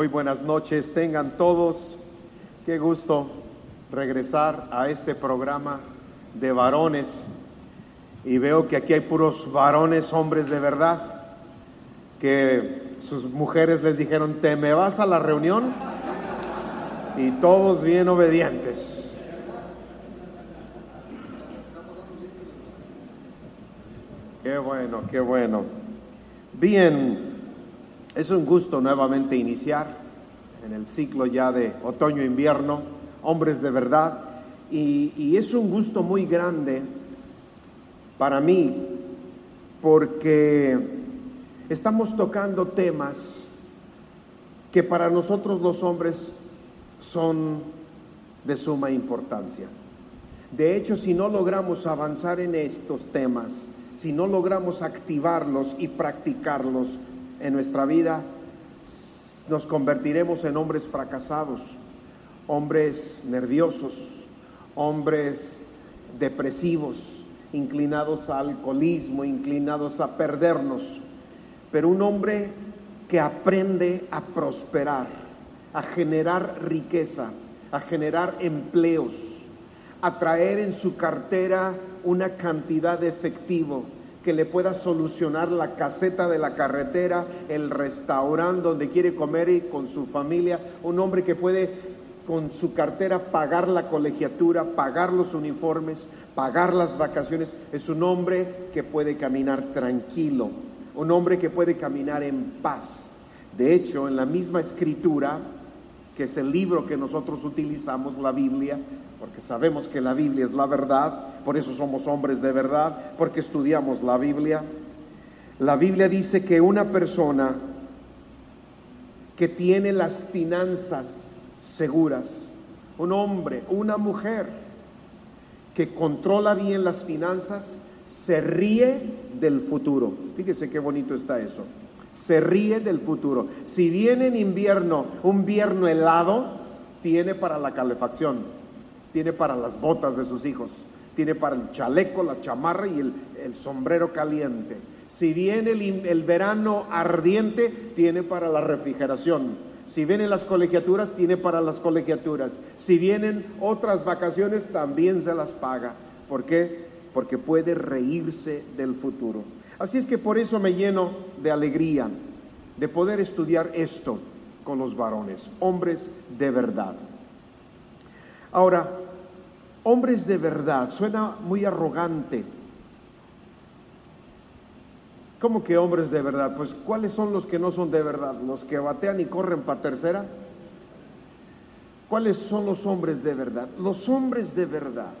Muy buenas noches, tengan todos. Qué gusto regresar a este programa de varones. Y veo que aquí hay puros varones, hombres de verdad, que sus mujeres les dijeron, ¿te me vas a la reunión? Y todos bien obedientes. Qué bueno, qué bueno. Bien. Es un gusto nuevamente iniciar en el ciclo ya de otoño-invierno, hombres de verdad, y, es un gusto muy grande para mí porque estamos tocando temas que para nosotros los hombres son de suma importancia. De hecho, si no logramos avanzar en estos temas, si no logramos activarlos y practicarlos, en nuestra vida, nos convertiremos en hombres fracasados, hombres nerviosos, hombres depresivos, inclinados al alcoholismo, inclinados a perdernos. Pero un hombre que aprende a prosperar, a generar riqueza, a generar empleos, a traer en su cartera una cantidad de efectivo, que le pueda solucionar la caseta de la carretera, el restaurante donde quiere comer y con su familia, un hombre que puede con su cartera pagar la colegiatura, pagar los uniformes, pagar las vacaciones, es un hombre que puede caminar tranquilo, un hombre que puede caminar en paz. De hecho, en la misma escritura, que es el libro que nosotros utilizamos, la Biblia, porque sabemos que la Biblia es la verdad, por eso somos hombres de verdad, porque estudiamos la Biblia. La Biblia dice que una persona que tiene las finanzas seguras, un hombre, una mujer que controla bien las finanzas, se ríe del futuro. Fíjese qué bonito está eso. Se ríe del futuro. Si viene en invierno un invierno helado, tiene para la calefacción tiene para las botas de sus hijos, tiene para el chaleco, la chamarra y el, sombrero caliente. Si viene el, el verano ardiente, tiene para la refrigeración. Si vienen las colegiaturas, tiene para las colegiaturas. Si vienen otras vacaciones, también se las paga. ¿Por qué? Porque puede reírse del futuro. Así es que por eso me lleno de alegría de poder estudiar esto con los varones, hombres de verdad. Ahora, hombres de verdad, suena muy arrogante. ¿Cómo que hombres de verdad? Pues ¿cuáles son los que no son de verdad? ¿Los que batean y corren para tercera? ¿Cuáles son los hombres de verdad? Los hombres de verdad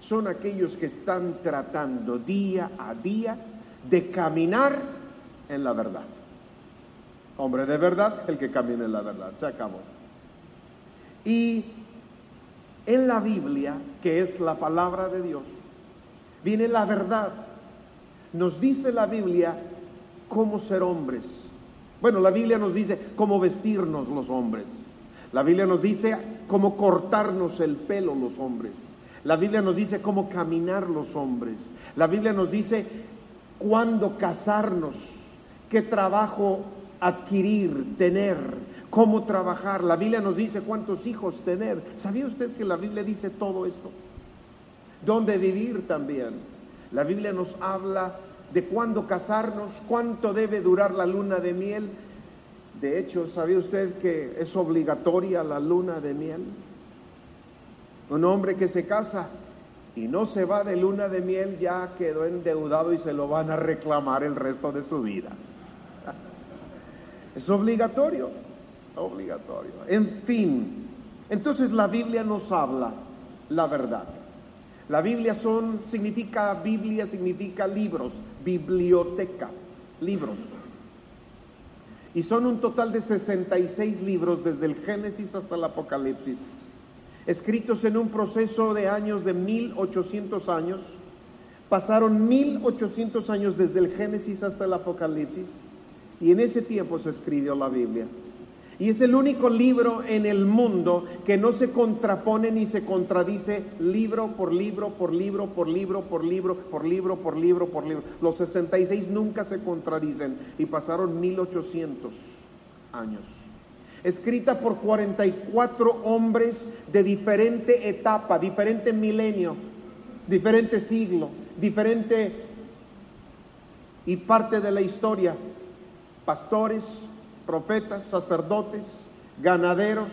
son aquellos que están tratando día a día de caminar en la verdad. Hombre de verdad, el que camina en la verdad. Se acabó. Y en la Biblia, que es la palabra de Dios, viene la verdad. Nos dice la Biblia cómo ser hombres. Bueno, la Biblia nos dice cómo vestirnos los hombres. La Biblia nos dice cómo cortarnos el pelo los hombres. La Biblia nos dice cómo caminar los hombres. La Biblia nos dice cuándo casarnos, qué trabajo adquirir, tener, cómo trabajar. La Biblia nos dice cuántos hijos tener. ¿Sabía usted que la Biblia dice todo esto? ¿Dónde vivir también? La Biblia nos habla de cuándo casarnos, cuánto debe durar la luna de miel. De hecho, ¿sabía usted que es obligatoria la luna de miel? Un hombre que se casa y no se va de luna de miel ya quedó endeudado y se lo van a reclamar el resto de su vida. Es obligatorio obligatorio. En fin, entonces la Biblia nos habla la verdad. La Biblia son, significa, Biblia significa libros, biblioteca, libros. Y son un total de 66 libros desde el Génesis hasta el Apocalipsis, escritos en un proceso de años de 1800 años. Pasaron 1800 años desde el Génesis hasta el Apocalipsis y en ese tiempo se escribió la Biblia. Y es el único libro en el mundo que no se contrapone ni se contradice libro por libro, por libro, por libro, por libro, por libro, por libro, por libro. Los 66 nunca se contradicen y pasaron 1800 años. Escrita por 44 hombres de diferente etapa, diferente milenio, diferente siglo, diferente y parte de la historia, pastores, profetas, sacerdotes, ganaderos,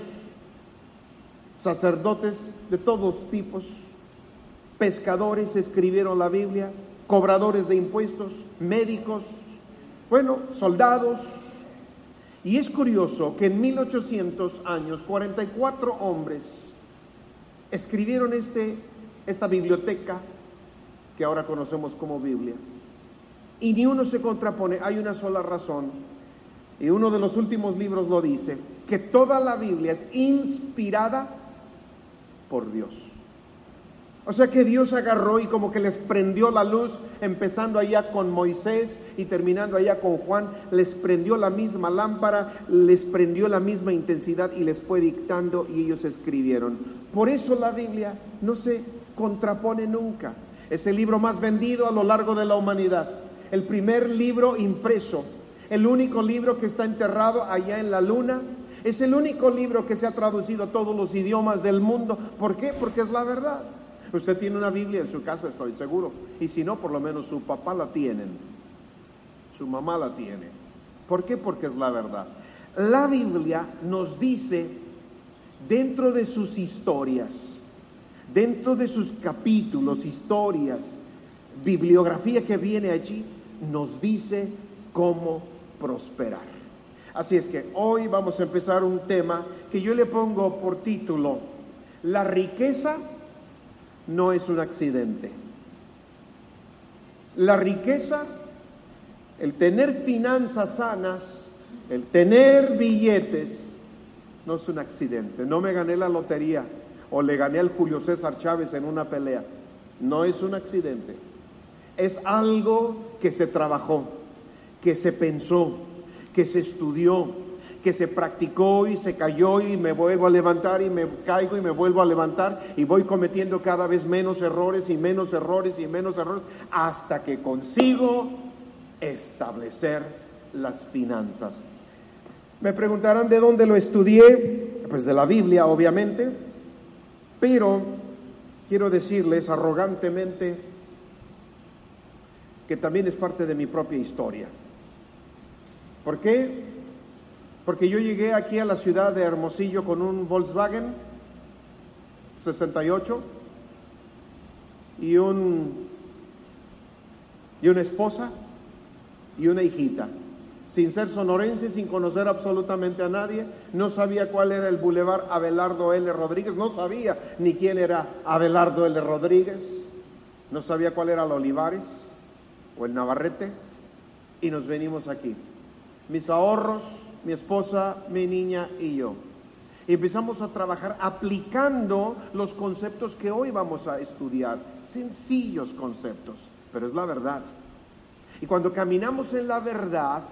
sacerdotes de todos tipos, pescadores escribieron la Biblia, cobradores de impuestos, médicos, bueno, soldados. Y es curioso que en 1800 años, 44 hombres escribieron este, esta biblioteca que ahora conocemos como Biblia. Y ni uno se contrapone, hay una sola razón. Y uno de los últimos libros lo dice, que toda la Biblia es inspirada por Dios. O sea que Dios agarró y como que les prendió la luz, empezando allá con Moisés y terminando allá con Juan, les prendió la misma lámpara, les prendió la misma intensidad y les fue dictando y ellos escribieron. Por eso la Biblia no se contrapone nunca. Es el libro más vendido a lo largo de la humanidad el primer libro impreso, el único libro que está enterrado allá en la luna. Es el único libro que se ha traducido a todos los idiomas del mundo. ¿Por qué? Porque es la verdad. Usted tiene una Biblia en su casa, estoy seguro. Y si no, por lo menos su papá la tiene. Su mamá la tiene. ¿Por qué? Porque es la verdad. La Biblia nos dice dentro de sus historias, dentro de sus capítulos, historias, bibliografía que viene allí, nos dice cómo prosperar. Así es que hoy vamos a empezar un tema que yo le pongo por título, La riqueza no es un accidente. La riqueza, el tener finanzas sanas, el tener billetes, no es un accidente. No me gané la lotería o le gané al Julio César Chávez en una pelea. No es un accidente es algo que se trabajó, que se pensó, que se estudió, que se practicó y se cayó y me vuelvo a levantar y me caigo y me vuelvo a levantar y voy cometiendo cada vez menos errores y menos errores y menos errores hasta que consigo establecer las finanzas. Me preguntarán de dónde lo estudié, pues de la Biblia obviamente, pero quiero decirles arrogantemente, que también es parte de mi propia historia. ¿Por qué? Porque yo llegué aquí a la ciudad de Hermosillo con un Volkswagen 68 y un y una esposa y una hijita. Sin ser sonorense, sin conocer absolutamente a nadie, no sabía cuál era el bulevar Abelardo L. Rodríguez, no sabía ni quién era Abelardo L. Rodríguez, no sabía cuál era el Olivares, o el Navarrete y nos venimos aquí. Mis ahorros, mi esposa, mi niña y yo. Y empezamos a trabajar aplicando los conceptos que hoy vamos a estudiar. Sencillos conceptos, pero es la verdad. Y cuando caminamos en la verdad,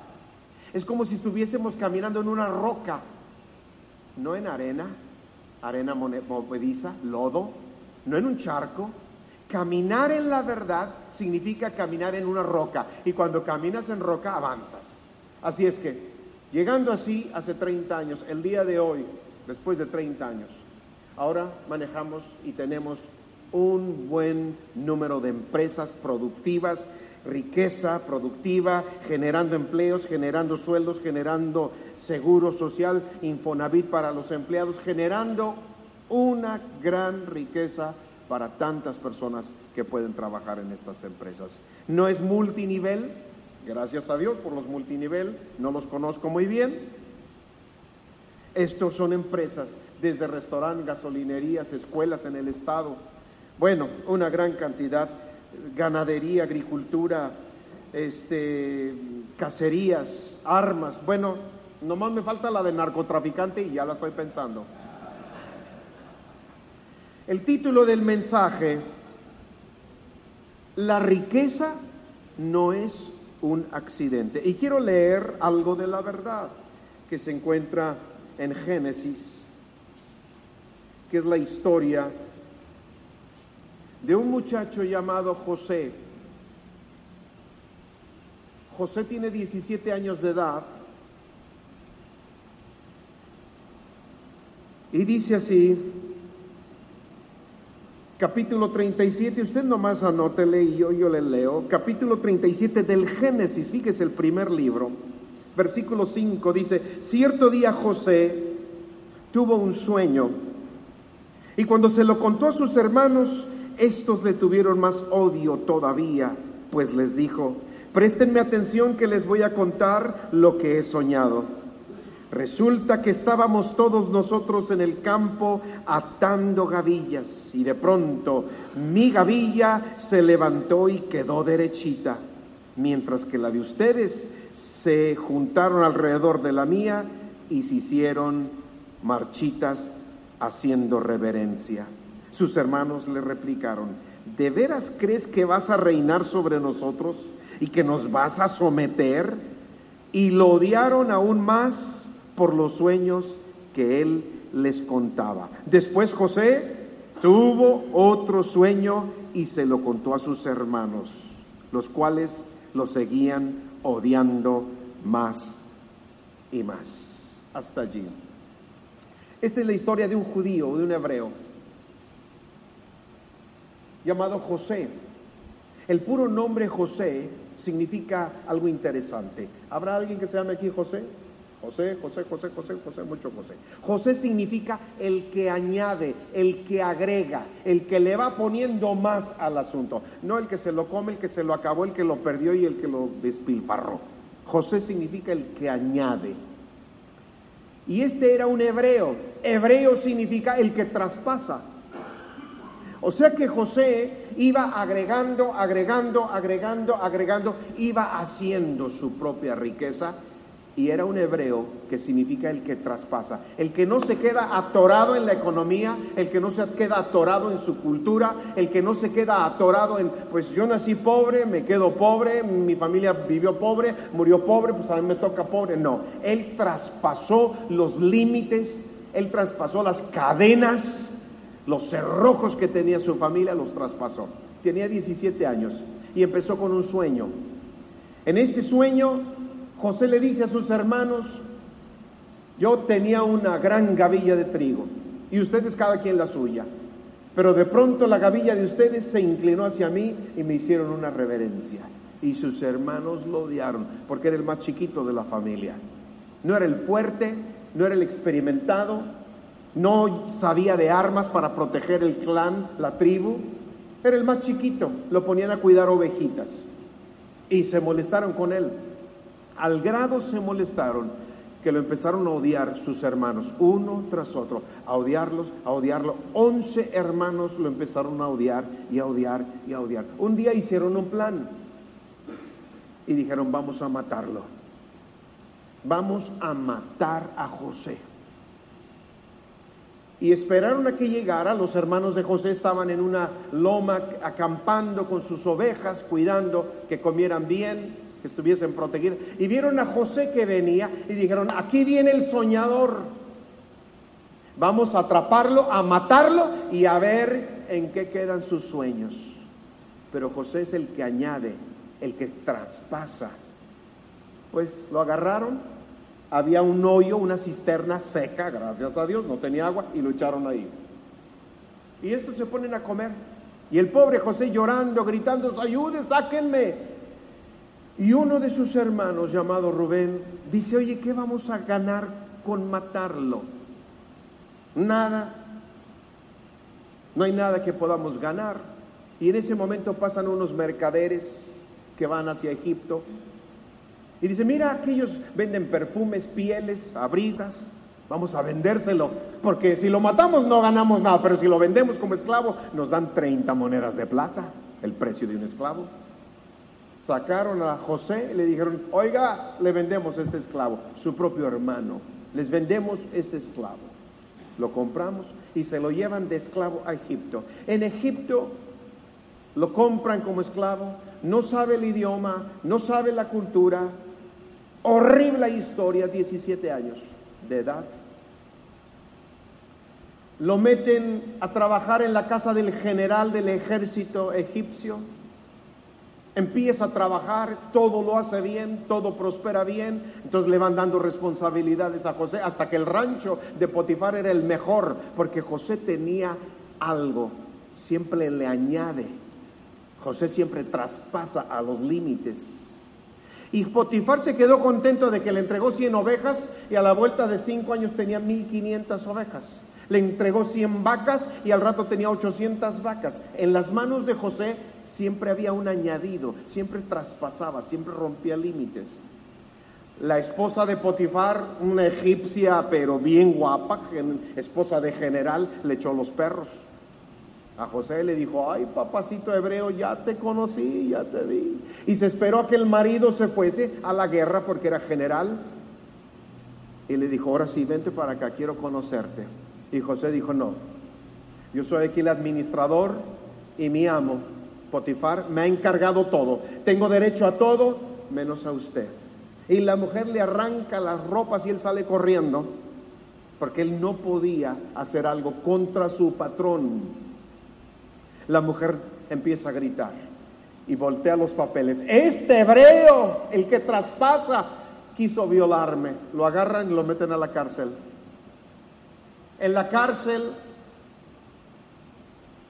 es como si estuviésemos caminando en una roca, no en arena, arena movediza, lodo, no en un charco, Caminar en la verdad significa caminar en una roca y cuando caminas en roca avanzas. Así es que, llegando así hace 30 años, el día de hoy, después de 30 años, ahora manejamos y tenemos un buen número de empresas productivas, riqueza productiva, generando empleos, generando sueldos, generando seguro social, Infonavit para los empleados, generando una gran riqueza para tantas personas que pueden trabajar en estas empresas. No es multinivel, gracias a Dios por los multinivel, no los conozco muy bien. Estos son empresas desde restaurantes, gasolinerías, escuelas en el estado. Bueno, una gran cantidad, ganadería, agricultura, este, cacerías, armas. Bueno, nomás me falta la de narcotraficante y ya la estoy pensando. El título del mensaje, La riqueza no es un accidente. Y quiero leer algo de la verdad que se encuentra en Génesis, que es la historia de un muchacho llamado José. José tiene 17 años de edad Y dice así, capítulo 37, usted nomás anótele y yo, yo le leo, capítulo 37 del Génesis, fíjese el primer libro, versículo 5 dice, cierto día José tuvo un sueño y cuando se lo contó a sus hermanos, estos le tuvieron más odio todavía, pues les dijo, préstenme atención que les voy a contar lo que he soñado. Resulta que estábamos todos nosotros en el campo atando gavillas y de pronto mi gavilla se levantó y quedó derechita, mientras que la de ustedes se juntaron alrededor de la mía y se hicieron marchitas haciendo reverencia. Sus hermanos le replicaron, ¿de veras crees que vas a reinar sobre nosotros y que nos vas a someter? Y lo odiaron aún más por los sueños que él les contaba. Después José tuvo otro sueño y se lo contó a sus hermanos, los cuales lo seguían odiando más y más. Hasta allí. Esta es la historia de un judío, de un hebreo, llamado José. El puro nombre José significa algo interesante. ¿Habrá alguien que se llame aquí José? José, José, José, José, José, mucho José. José significa el que añade, el que agrega, el que le va poniendo más al asunto. No el que se lo come, el que se lo acabó, el que lo perdió y el que lo despilfarró. José significa el que añade. Y este era un hebreo. Hebreo significa el que traspasa. O sea que José iba agregando, agregando, agregando, agregando, iba haciendo su propia riqueza y era un hebreo que significa el que traspasa, el que no se queda atorado en la economía, el que no se queda atorado en su cultura, el que no se queda atorado en, pues yo nací pobre, me quedo pobre, mi familia vivió pobre, murió pobre, pues a mí me toca pobre. No, él traspasó los límites, él traspasó las cadenas, los cerrojos que tenía su familia, los traspasó. Tenía 17 años y empezó con un sueño. En este sueño José le dice a sus hermanos, yo tenía una gran gavilla de trigo y ustedes cada quien la suya, pero de pronto la gavilla de ustedes se inclinó hacia mí y me hicieron una reverencia. Y sus hermanos lo odiaron porque era el más chiquito de la familia. No era el fuerte, no era el experimentado, no sabía de armas para proteger el clan, la tribu. Era el más chiquito, lo ponían a cuidar ovejitas y se molestaron con él. Al grado se molestaron que lo empezaron a odiar sus hermanos, uno tras otro, a odiarlos, a odiarlo. Once hermanos lo empezaron a odiar y a odiar y a odiar. Un día hicieron un plan y dijeron, vamos a matarlo. Vamos a matar a José. Y esperaron a que llegara. Los hermanos de José estaban en una loma acampando con sus ovejas, cuidando que comieran bien que estuviesen protegidos. Y vieron a José que venía y dijeron, aquí viene el soñador. Vamos a atraparlo, a matarlo y a ver en qué quedan sus sueños. Pero José es el que añade, el que traspasa. Pues lo agarraron, había un hoyo, una cisterna seca, gracias a Dios, no tenía agua, y lo echaron ahí. Y estos se ponen a comer. Y el pobre José llorando, gritando, ayude, sáquenme. Y uno de sus hermanos, llamado Rubén, dice, oye, ¿qué vamos a ganar con matarlo? Nada. No hay nada que podamos ganar. Y en ese momento pasan unos mercaderes que van hacia Egipto. Y dice, mira, aquellos venden perfumes, pieles, abritas. Vamos a vendérselo. Porque si lo matamos no ganamos nada. Pero si lo vendemos como esclavo, nos dan 30 monedas de plata, el precio de un esclavo sacaron a José y le dijeron, oiga, le vendemos este esclavo, su propio hermano, les vendemos este esclavo. Lo compramos y se lo llevan de esclavo a Egipto. En Egipto lo compran como esclavo, no sabe el idioma, no sabe la cultura. Horrible historia, 17 años de edad. Lo meten a trabajar en la casa del general del ejército egipcio empieza a trabajar, todo lo hace bien, todo prospera bien, entonces le van dando responsabilidades a José hasta que el rancho de Potifar era el mejor, porque José tenía algo, siempre le añade, José siempre traspasa a los límites. Y Potifar se quedó contento de que le entregó 100 ovejas y a la vuelta de cinco años tenía 1500 ovejas. Le entregó 100 vacas y al rato tenía 800 vacas. En las manos de José siempre había un añadido, siempre traspasaba, siempre rompía límites. La esposa de Potifar, una egipcia pero bien guapa, esposa de general, le echó los perros. A José le dijo, ay papacito hebreo, ya te conocí, ya te vi. Y se esperó a que el marido se fuese a la guerra porque era general. Y le dijo, ahora sí, vente para acá, quiero conocerte. Y José dijo, no, yo soy aquí el administrador y mi amo, Potifar, me ha encargado todo. Tengo derecho a todo menos a usted. Y la mujer le arranca las ropas y él sale corriendo porque él no podía hacer algo contra su patrón. La mujer empieza a gritar y voltea los papeles. Este hebreo, el que traspasa, quiso violarme. Lo agarran y lo meten a la cárcel. En la cárcel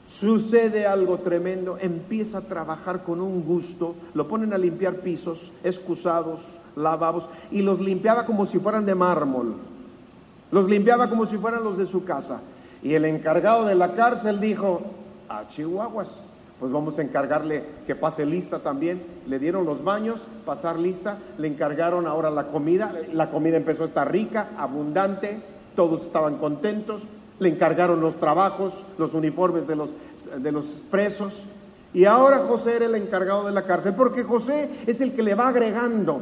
sucede algo tremendo, empieza a trabajar con un gusto, lo ponen a limpiar pisos, excusados, lavabos, y los limpiaba como si fueran de mármol, los limpiaba como si fueran los de su casa. Y el encargado de la cárcel dijo, a Chihuahuas, pues vamos a encargarle que pase lista también. Le dieron los baños, pasar lista, le encargaron ahora la comida, la comida empezó a estar rica, abundante, todos estaban contentos, le encargaron los trabajos, los uniformes de los, de los presos. Y ahora José era el encargado de la cárcel, porque José es el que le va agregando.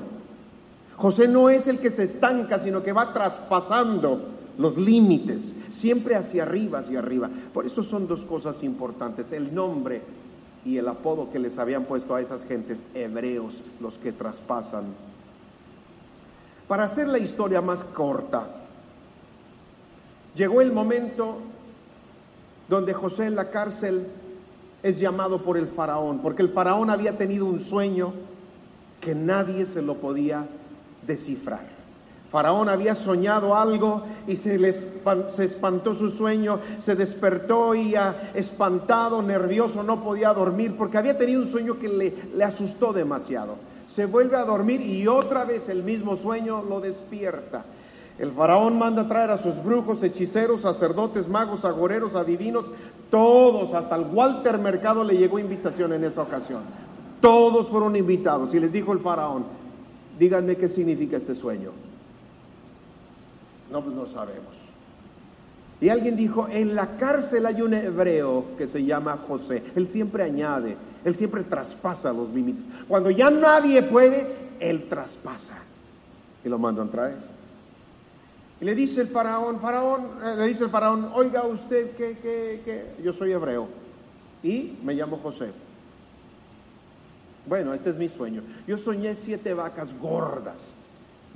José no es el que se estanca, sino que va traspasando los límites, siempre hacia arriba, hacia arriba. Por eso son dos cosas importantes, el nombre y el apodo que les habían puesto a esas gentes, hebreos, los que traspasan. Para hacer la historia más corta, Llegó el momento donde José en la cárcel es llamado por el faraón, porque el faraón había tenido un sueño que nadie se lo podía descifrar. Faraón había soñado algo y se, le se espantó su sueño, se despertó y espantado, nervioso, no podía dormir porque había tenido un sueño que le, le asustó demasiado. Se vuelve a dormir y otra vez el mismo sueño lo despierta. El faraón manda traer a sus brujos, hechiceros, sacerdotes, magos, agoreros, adivinos, todos, hasta el Walter Mercado le llegó invitación en esa ocasión. Todos fueron invitados y les dijo el faraón, díganme qué significa este sueño. No, pues no sabemos. Y alguien dijo, en la cárcel hay un hebreo que se llama José. Él siempre añade, él siempre traspasa los límites. Cuando ya nadie puede, él traspasa. Y lo mandan traer. Le dice el faraón, faraón, eh, le dice el faraón, oiga usted que, que, yo soy hebreo y me llamo José. Bueno, este es mi sueño. Yo soñé siete vacas gordas,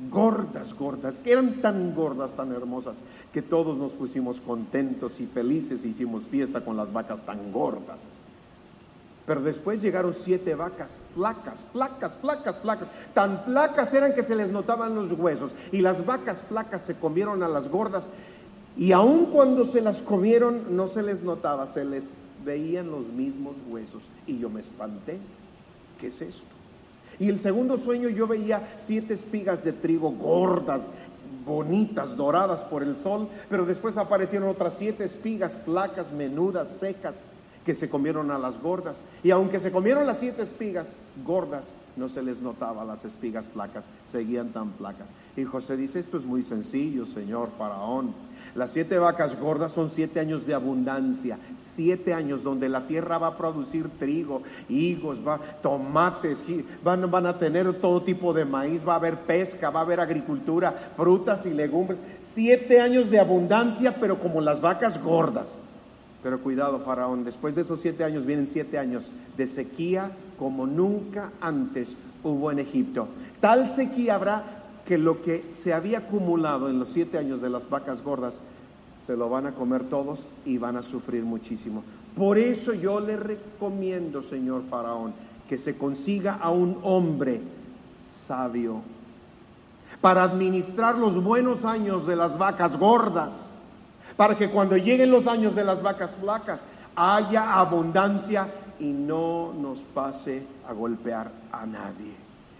gordas, gordas, que eran tan gordas, tan hermosas, que todos nos pusimos contentos y felices, e hicimos fiesta con las vacas tan gordas. Pero después llegaron siete vacas, flacas, flacas, flacas, flacas. Tan flacas eran que se les notaban los huesos. Y las vacas flacas se comieron a las gordas. Y aun cuando se las comieron, no se les notaba, se les veían los mismos huesos. Y yo me espanté. ¿Qué es esto? Y el segundo sueño yo veía siete espigas de trigo gordas, bonitas, doradas por el sol, pero después aparecieron otras siete espigas flacas, menudas, secas que se comieron a las gordas. Y aunque se comieron las siete espigas gordas, no se les notaba las espigas flacas, seguían tan flacas. Y José dice, esto es muy sencillo, señor faraón. Las siete vacas gordas son siete años de abundancia, siete años donde la tierra va a producir trigo, higos, va, tomates, van, van a tener todo tipo de maíz, va a haber pesca, va a haber agricultura, frutas y legumbres. Siete años de abundancia, pero como las vacas gordas. Pero cuidado, Faraón, después de esos siete años vienen siete años de sequía como nunca antes hubo en Egipto. Tal sequía habrá que lo que se había acumulado en los siete años de las vacas gordas se lo van a comer todos y van a sufrir muchísimo. Por eso yo le recomiendo, señor Faraón, que se consiga a un hombre sabio para administrar los buenos años de las vacas gordas, para que cuando lleguen los años de las vacas flacas haya abundancia y no nos pase a golpear a nadie.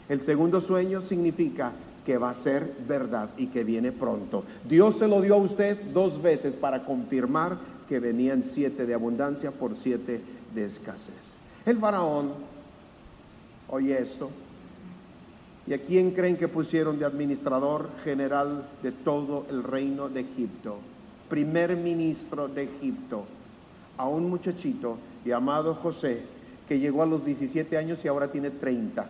El segundo sueño significa que va a ser verdad y que viene pronto. Dios se lo dio a usted dos veces para confirmar que venían siete de abundancia por siete de escasez. El faraón oye esto. ¿Y a quién creen que pusieron de administrador general de todo el reino de Egipto? Primer ministro de Egipto, a un muchachito llamado José, que llegó a los 17 años y ahora tiene 30.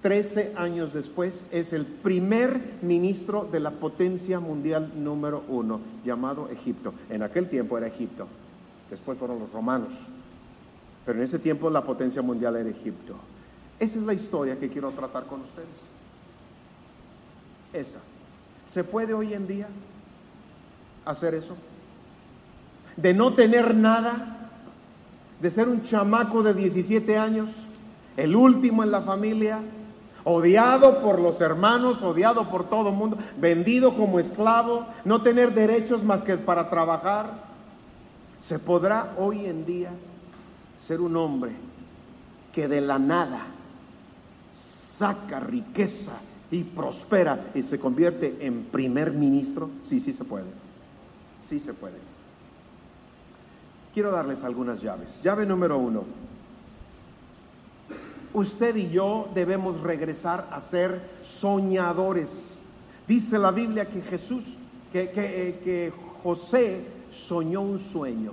Trece años después es el primer ministro de la potencia mundial número uno, llamado Egipto. En aquel tiempo era Egipto, después fueron los romanos, pero en ese tiempo la potencia mundial era Egipto. Esa es la historia que quiero tratar con ustedes. Esa. ¿Se puede hoy en día hacer eso? De no tener nada, de ser un chamaco de 17 años, el último en la familia, odiado por los hermanos, odiado por todo el mundo, vendido como esclavo, no tener derechos más que para trabajar. ¿Se podrá hoy en día ser un hombre que de la nada saca riqueza y prospera y se convierte en primer ministro? Sí, sí se puede. Sí se puede. Quiero darles algunas llaves. Llave número uno usted y yo debemos regresar a ser soñadores. Dice la Biblia que Jesús, que, que, José soñó un sueño.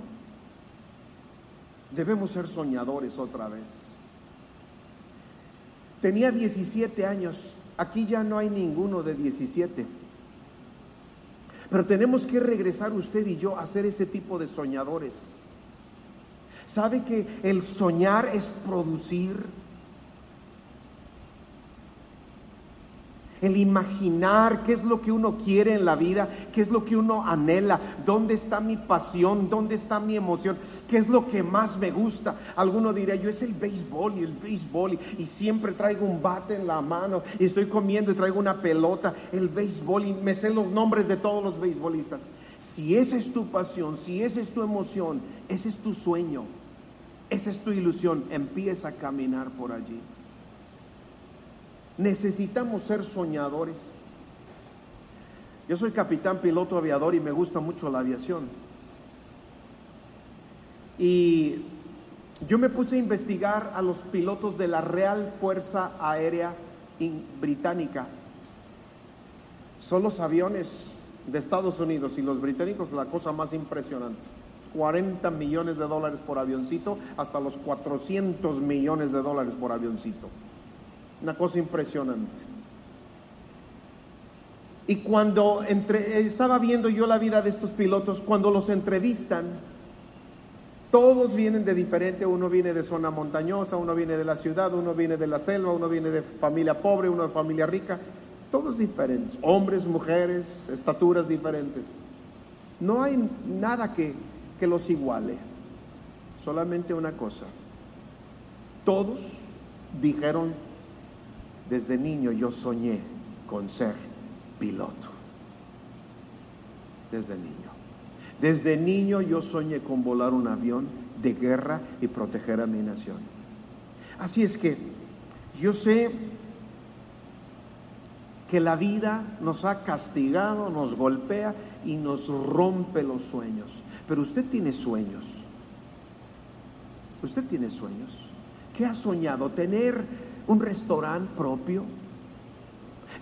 Debemos ser soñadores otra vez. Tenía 17 años, aquí ya no hay ninguno de 17. Pero tenemos que regresar usted y yo a ser ese tipo de soñadores. ¿Sabe que el soñar es producir? El imaginar qué es lo que uno quiere en la vida, qué es lo que uno anhela, dónde está mi pasión, dónde está mi emoción, qué es lo que más me gusta. Alguno diría, yo es el béisbol y el béisbol y, siempre traigo un bate en la mano y estoy comiendo y traigo una pelota, el béisbol y me sé los nombres de todos los beisbolistas. Si esa es tu pasión, si esa es tu emoción, ese es tu sueño, esa es tu ilusión, empieza a caminar por allí. Necesitamos ser soñadores. Yo soy capitán piloto aviador y me gusta mucho la aviación. Y yo me puse a investigar a los pilotos de la Real Fuerza Aérea Británica. Son los aviones de Estados Unidos y los británicos la cosa más impresionante. 40 millones de dólares por avioncito hasta los 400 millones de dólares por avioncito. Una cosa impresionante. Y cuando entre, estaba viendo yo la vida de estos pilotos, cuando los entrevistan, todos vienen de diferente, uno viene de zona montañosa, uno viene de la ciudad, uno viene de la selva, uno viene de familia pobre, uno de familia rica, todos diferentes, hombres, mujeres, estaturas diferentes. No hay nada que, que los iguale, solamente una cosa. Todos dijeron desde niño yo soñé con ser piloto. Desde niño. Desde niño yo soñé con volar un avión de guerra y proteger a mi nación. Así es que yo sé que la vida nos ha castigado, nos golpea y nos rompe los sueños. Pero usted tiene sueños. Usted tiene sueños. ¿Qué ha soñado? Tener un restaurante propio,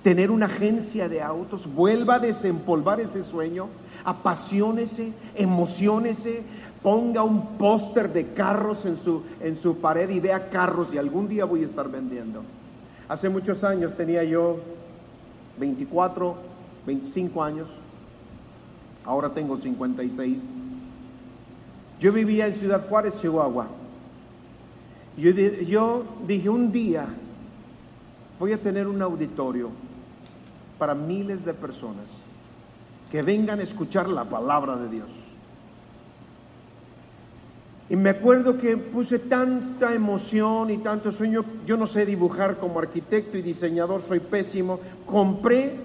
tener una agencia de autos, vuelva a desempolvar ese sueño, apasionese, emocionese, ponga un póster de carros en su, en su pared y vea carros y algún día voy a estar vendiendo. Hace muchos años tenía yo 24, 25 años, ahora tengo 56. Yo vivía en Ciudad Juárez, Chihuahua. Yo, dije, un día voy a tener un auditorio para miles de personas que vengan a escuchar la palabra de Dios. Y me acuerdo que puse tanta emoción y tanto sueño. Yo no sé dibujar como arquitecto y diseñador, soy pésimo. Compré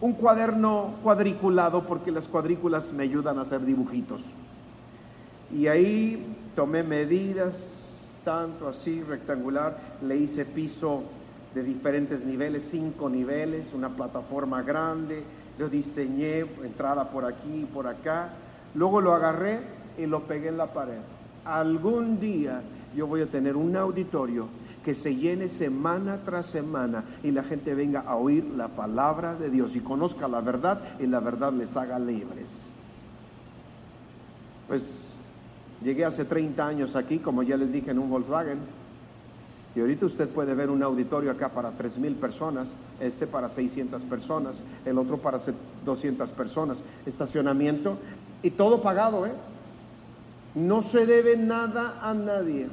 un cuaderno cuadriculado porque las cuadrículas me ayudan a hacer dibujitos. Y ahí tomé medidas, tanto así, rectangular, le hice piso de diferentes niveles, cinco niveles, una plataforma grande, lo diseñé, entrada por aquí y por acá, luego lo agarré y lo pegué en la pared. Algún día yo voy a tener un auditorio que se llene semana tras semana y la gente venga a oír la palabra de Dios y conozca la verdad y la verdad les haga libres. Pues llegué hace 30 años aquí, como ya les dije, en un Volkswagen. Y ahorita usted puede ver un auditorio acá para 3 mil personas, este para 600 personas, el otro para 200 personas, estacionamiento y todo pagado, ¿eh? No se debe nada a nadie.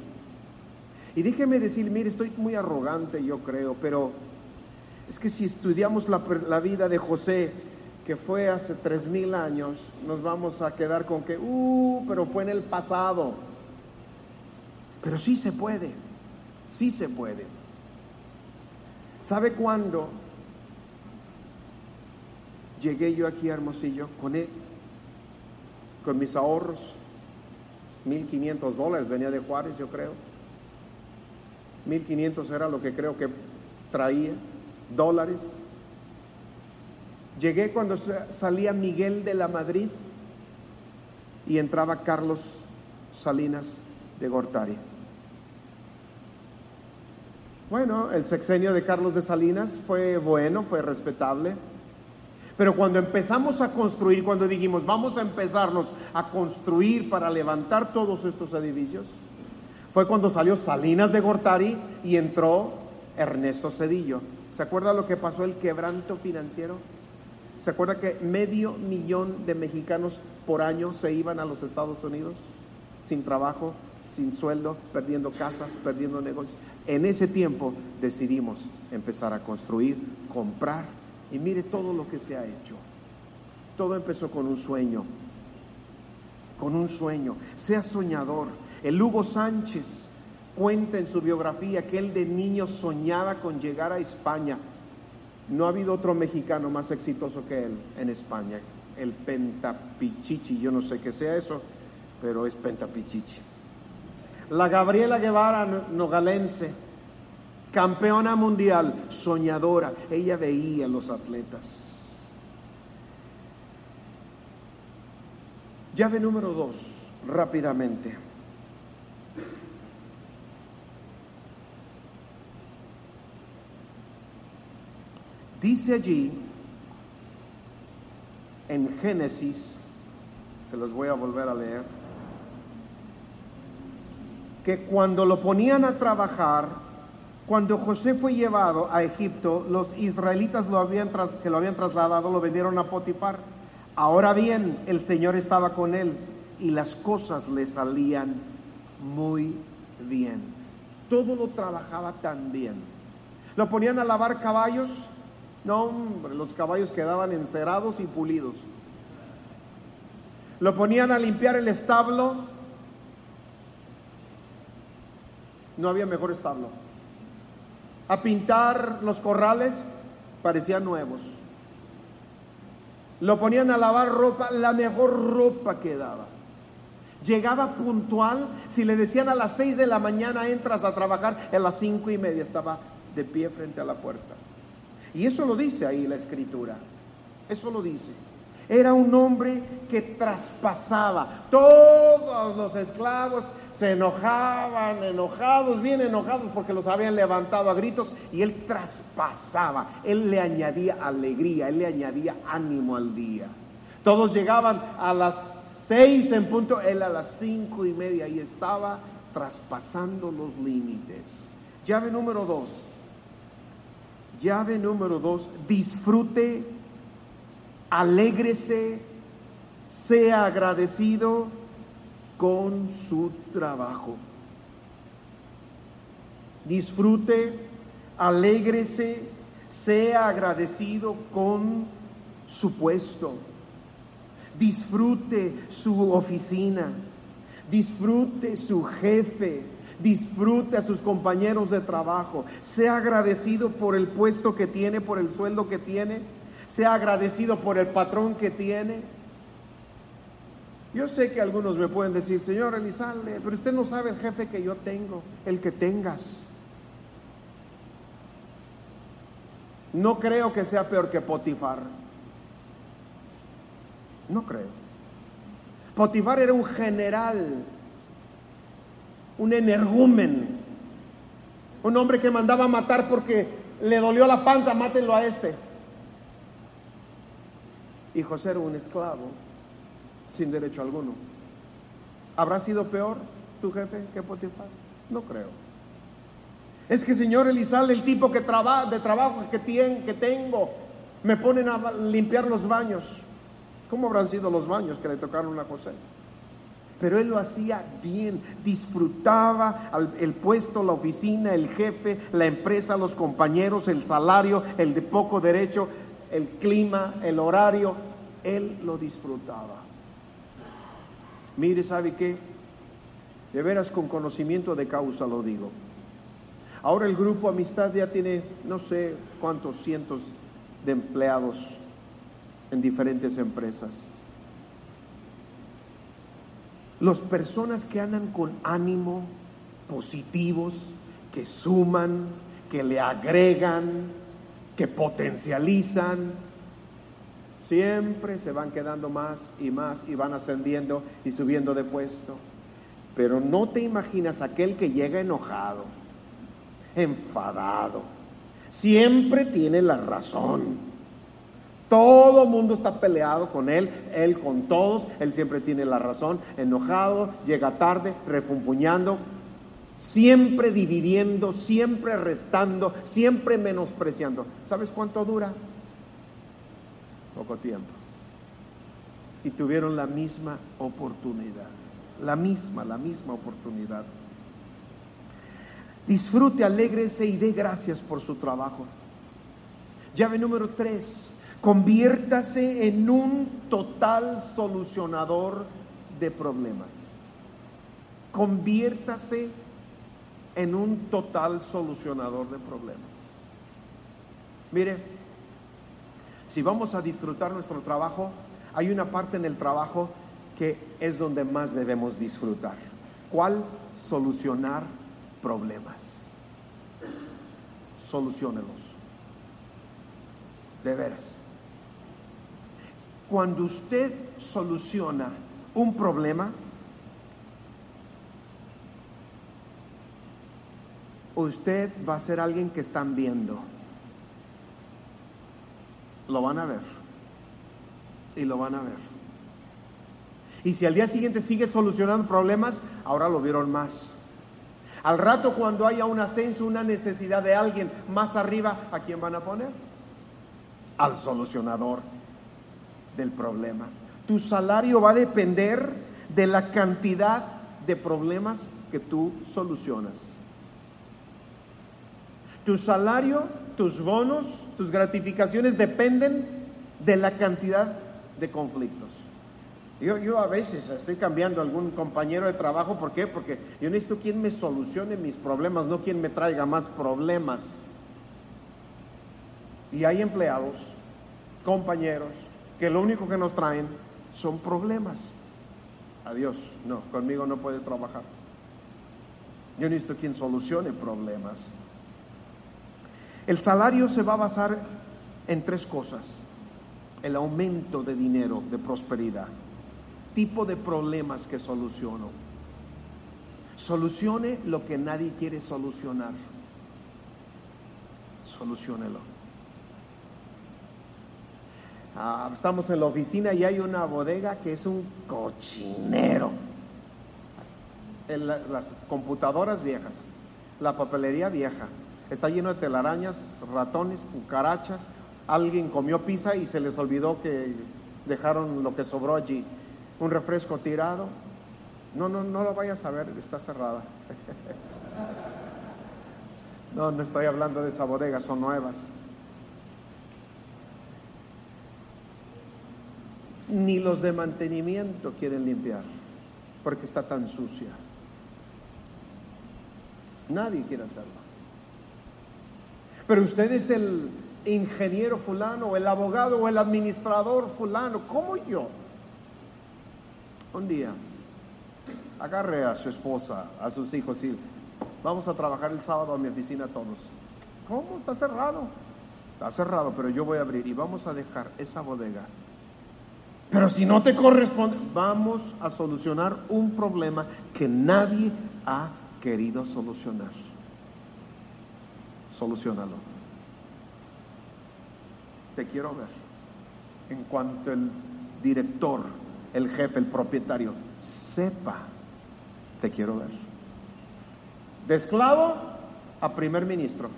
Y déjeme decir, mire, estoy muy arrogante, yo creo, pero es que si estudiamos la, vida de José, que fue hace tres mil años, nos vamos a quedar con que, uh, pero fue en el pasado. Pero sí se puede, sí se puede. ¿Sabe cuándo llegué yo aquí a Hermosillo con él? Con mis ahorros, 1.500 dólares, venía de Juárez, yo creo. 1.500 era lo que creo que traía, dólares. Llegué cuando salía Miguel de la Madrid y entraba Carlos Salinas de Gortari. Bueno, el sexenio de Carlos de Salinas fue bueno, fue respetable. Pero cuando empezamos a construir, cuando dijimos, vamos a empezarnos a construir para levantar todos estos edificios, fue cuando salió Salinas de Gortari y entró Ernesto Cedillo. ¿Se acuerda lo que pasó el quebranto financiero? ¿Se acuerda que medio millón de mexicanos por año se iban a los Estados Unidos sin trabajo, sin sueldo, perdiendo casas, perdiendo negocios? En ese tiempo decidimos empezar a construir, comprar y mire todo lo que se ha hecho. Todo empezó con un sueño, con un sueño. Sea soñador. El Hugo Sánchez cuenta en su biografía que él de niño soñaba con llegar a España. No ha habido otro mexicano más exitoso que él en España. El Pentapichichi, yo no sé qué sea eso, pero es Pentapichichi. La Gabriela Guevara Nogalense campeona mundial, soñadora. Ella veía a los atletas. Llave número dos, rápidamente. Dice allí en Génesis, se los voy a volver a leer, que cuando lo ponían a trabajar, cuando José fue llevado a Egipto, los israelitas lo habían que lo habían trasladado lo vendieron a Potifar. Ahora bien, el Señor estaba con él y las cosas le salían muy bien. Todo lo trabajaba tan bien. Lo ponían a lavar caballos. No, hombre, los caballos quedaban encerados y pulidos. Lo ponían a limpiar el establo. No había mejor establo a pintar los corrales, parecían nuevos. Lo ponían a lavar ropa, la mejor ropa que daba. Llegaba puntual, si le decían a las seis de la mañana entras a trabajar, a las cinco y media estaba de pie frente a la puerta. Y eso lo dice ahí la escritura, eso lo dice. Era un hombre que traspasaba. Todos los esclavos se enojaban, enojados, bien enojados porque los habían levantado a gritos y él traspasaba. Él le añadía alegría, él le añadía ánimo al día. Todos llegaban a las seis en punto, él a las cinco y media y estaba traspasando los límites. Llave número dos. Llave número dos, disfrute alégrese, sea agradecido con su trabajo. Disfrute, alégrese, sea agradecido con su puesto. Disfrute su oficina. disfrute su jefe, disfrute a sus compañeros de trabajo, sea agradecido por el puesto que tiene, por el sueldo que tiene, sea agradecido por el patrón que tiene. Yo sé que algunos me pueden decir, señor Elizalde, pero usted no sabe el jefe que yo tengo, el que tengas. No creo que sea peor que Potifar. No creo. Potifar era un general, un energúmen, un hombre que mandaba matar porque le dolió la panza, mátenlo a este. Y José era un esclavo sin derecho alguno. ¿Habrá sido peor tu jefe que Potifar? No creo. Es que señor Elizalde, el tipo de trabajo que, tiene, que tengo, me ponen a limpiar los baños. ¿Cómo habrán sido los baños que le tocaron a José? Pero él lo hacía bien, disfrutaba el puesto, la oficina, el jefe, la empresa, los compañeros, el salario, el de poco derecho, el clima, el horario. Él lo disfrutaba. Mire, ¿sabe qué? De veras con conocimiento de causa lo digo. Ahora el grupo Amistad ya tiene no sé cuántos cientos de empleados en diferentes empresas. Las personas que andan con ánimo, positivos, que suman, que le agregan, que potencializan, siempre se van quedando más y más y van ascendiendo y subiendo de puesto. Pero no te imaginas aquel que llega enojado enfadado. Siempre tiene la razón. Todo mundo está peleado con él, él con todos, él siempre tiene la razón, enojado, llega tarde, refunfuñando, siempre dividiendo, siempre restando, siempre menospreciando. ¿Sabes cuánto dura? Poco tiempo. Y tuvieron la misma oportunidad, la misma, la misma oportunidad. Disfrute, alégrese y dé gracias por su trabajo. Llave número tres, conviértase en un total solucionador de problemas. Conviértase en un total solucionador de problemas. Mire, si vamos a disfrutar nuestro trabajo, hay una parte en el trabajo que es donde más debemos disfrutar. ¿Cuál? Solucionar problemas. Solucionelos. De veras. Cuando usted soluciona un problema, usted va a ser alguien que están viendo. Lo van a ver. Y lo van a ver. Y si al día siguiente sigue solucionando problemas, ahora lo vieron más. Al rato cuando haya un ascenso, una necesidad de alguien más arriba, ¿a quién van a poner? Al solucionador del problema. Tu salario va a depender de la cantidad de problemas que tú solucionas. Tu salario, tus bonos, tus gratificaciones dependen de la cantidad de conflictos. Yo, yo a veces estoy cambiando a algún compañero de trabajo, ¿por qué? Porque yo necesito quien me solucione mis problemas, no quien me traiga más problemas. Y hay empleados, compañeros, que lo único que nos traen son problemas. Adiós, no, conmigo no puede trabajar. Yo necesito quien solucione problemas. El salario se va a basar en tres cosas. El aumento de dinero, de prosperidad tipo de problemas que soluciono. Solucione lo que nadie quiere solucionar. Solucionelo. Ah, estamos en la oficina y hay una bodega que es un cochinero. las computadoras viejas, la papelería vieja, está lleno de telarañas, ratones, cucarachas. Alguien comió pizza y se les olvidó que dejaron lo que sobró allí un refresco tirado. No, no, no lo vayas a ver, está cerrada. No, no estoy hablando de esa bodega, son nuevas. Ni los de mantenimiento quieren limpiar. porque está tan sucia. Nadie quiere hacerlo. Pero usted es el ingeniero fulano, el abogado, o el administrador fulano, como yo. Un día, agarre a su esposa, a sus hijos y vamos a trabajar el sábado a mi oficina todos. ¿Cómo? Está cerrado. Está cerrado, pero yo voy a abrir y vamos a dejar esa bodega. Pero si no te corresponde, vamos a solucionar un problema que nadie ha querido solucionar. Solucionalo. Te quiero ver. En cuanto el director, el jefe, el propietario sepa, te quiero ver. De esclavo a primer ministro.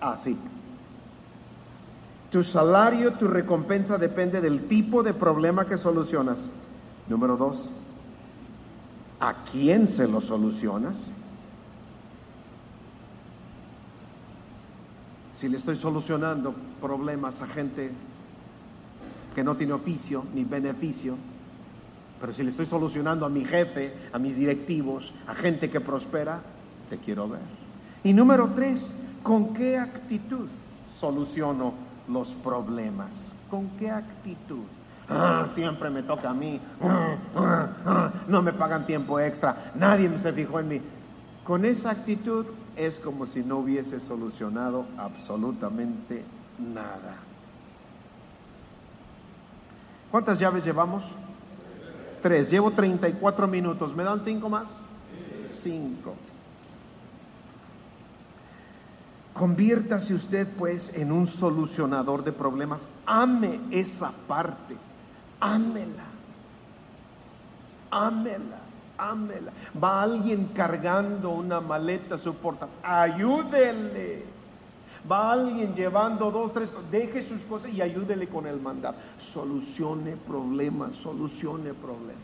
Así. Tu salario, tu recompensa depende del tipo de problema que solucionas. Número dos, ¿a quién se lo solucionas? Si le estoy solucionando problemas a gente que no tiene oficio ni beneficio, pero si le estoy solucionando a mi jefe, a mis directivos, a gente que prospera, te quiero ver. Y número tres, ¿con qué actitud soluciono los problemas? ¿Con qué actitud? Ah, siempre me toca a mí. Ah, ah, no me pagan tiempo extra. Nadie se fijó en mí. Con esa actitud es como si no hubiese solucionado absolutamente nada. ¿Cuántas llaves llevamos? Tres. Llevo 34 minutos. ¿Me dan cinco más? Cinco. Conviértase usted pues en un solucionador de problemas. Ame esa parte. Ámela. Ámela. Ámela. Va alguien cargando una maleta, soporta. Ayúdele. Va alguien llevando dos, tres, deje sus cosas y ayúdele con el mandato. Solucione problemas, solucione problemas.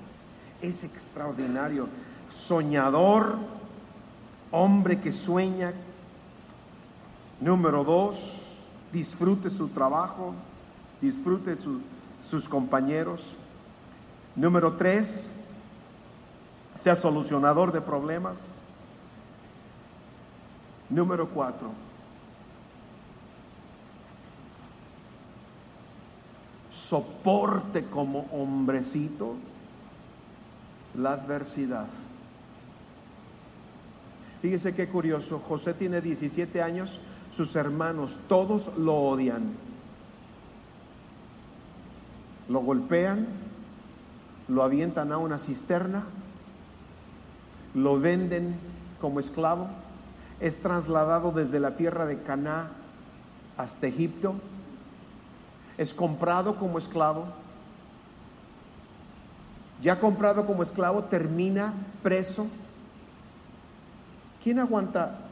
Es extraordinario. Soñador, hombre que sueña. Número dos, disfrute su trabajo, disfrute sus compañeros. Número tres, sea solucionador de problemas. Número cuatro, soporte como hombrecito la adversidad. Fíjese qué curioso, José tiene 17 años, sus hermanos todos lo odian. Lo golpean, lo avientan a una cisterna, lo venden como esclavo, es trasladado desde la tierra de Caná hasta Egipto, es comprado como esclavo, ya comprado como esclavo termina preso. ¿Quién aguanta